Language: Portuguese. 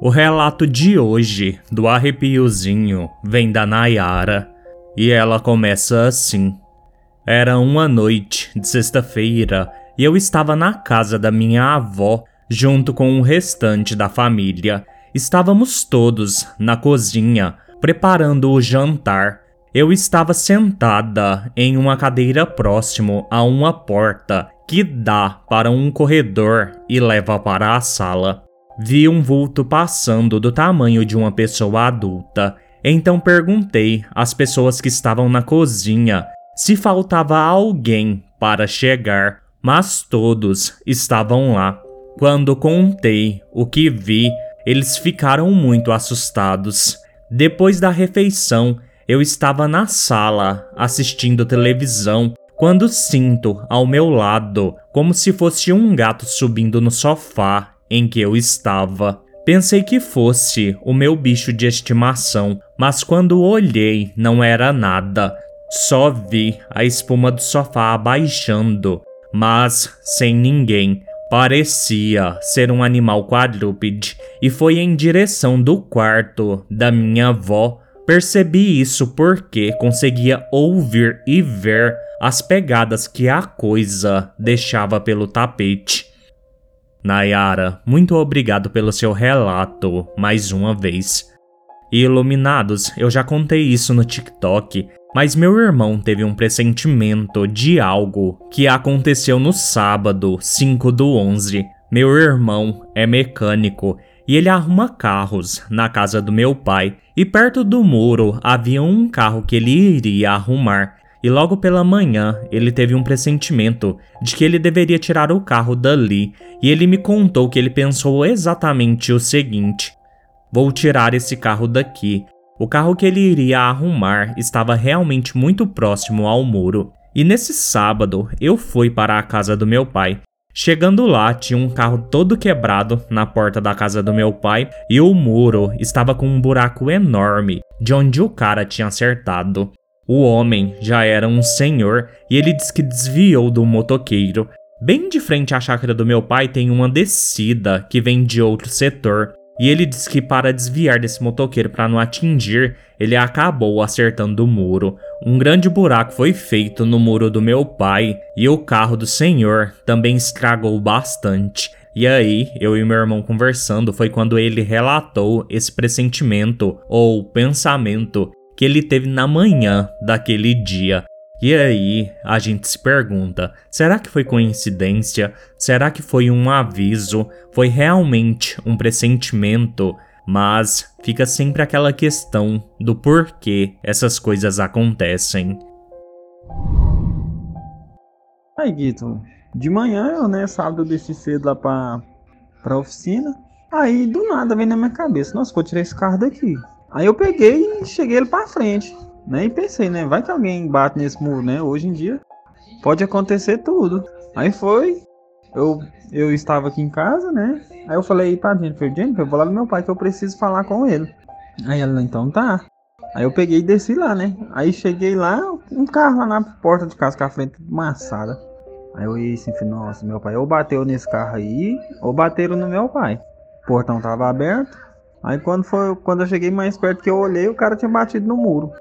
O relato de hoje do arrepiozinho vem da Nayara e ela começa assim. Era uma noite de sexta-feira e eu estava na casa da minha avó junto com o restante da família. Estávamos todos na cozinha preparando o jantar. Eu estava sentada em uma cadeira próximo a uma porta que dá para um corredor e leva para a sala. Vi um vulto passando do tamanho de uma pessoa adulta. Então perguntei às pessoas que estavam na cozinha se faltava alguém para chegar, mas todos estavam lá. Quando contei o que vi, eles ficaram muito assustados. Depois da refeição, eu estava na sala assistindo televisão quando sinto ao meu lado como se fosse um gato subindo no sofá em que eu estava. Pensei que fosse o meu bicho de estimação, mas quando olhei não era nada. Só vi a espuma do sofá abaixando, mas sem ninguém. Parecia ser um animal quadrúpede e foi em direção do quarto da minha avó. Percebi isso porque conseguia ouvir e ver as pegadas que a coisa deixava pelo tapete. Nayara, muito obrigado pelo seu relato mais uma vez. E iluminados, eu já contei isso no TikTok mas meu irmão teve um pressentimento de algo que aconteceu no sábado, 5 do 11. Meu irmão é mecânico e ele arruma carros na casa do meu pai. E perto do muro havia um carro que ele iria arrumar. E logo pela manhã ele teve um pressentimento de que ele deveria tirar o carro dali. E ele me contou que ele pensou exatamente o seguinte: Vou tirar esse carro daqui o carro que ele iria arrumar estava realmente muito próximo ao muro, e nesse sábado eu fui para a casa do meu pai. Chegando lá, tinha um carro todo quebrado na porta da casa do meu pai e o muro estava com um buraco enorme de onde o cara tinha acertado. O homem já era um senhor e ele disse que desviou do motoqueiro. Bem de frente à chácara do meu pai tem uma descida que vem de outro setor e ele diz que para desviar desse motoqueiro para não atingir, ele acabou acertando o muro. Um grande buraco foi feito no muro do meu pai e o carro do senhor também estragou bastante. E aí, eu e meu irmão conversando foi quando ele relatou esse pressentimento ou pensamento que ele teve na manhã daquele dia. E aí a gente se pergunta: será que foi coincidência? Será que foi um aviso? Foi realmente um pressentimento? Mas fica sempre aquela questão do porquê essas coisas acontecem. Aí, Guito, de manhã eu, né, sábado eu desci cedo lá pra, pra oficina. Aí do nada vem na minha cabeça: nossa, vou tirar esse carro daqui. Aí eu peguei e cheguei ele pra frente. Né? E pensei, né? Vai que alguém bate nesse muro, né? Hoje em dia pode acontecer tudo. Aí foi, eu, eu estava aqui em casa, né? Aí eu falei pra Jennifer, Jennifer, eu vou lá no meu pai que eu preciso falar com ele. Aí ela, então tá. Aí eu peguei e desci lá, né? Aí cheguei lá, um carro lá na porta de casa com a frente maçada. Aí eu ia assim, nossa, meu pai ou bateu nesse carro aí, ou bateram no meu pai. O portão tava aberto. Aí quando foi, quando eu cheguei mais perto que eu olhei, o cara tinha batido no muro.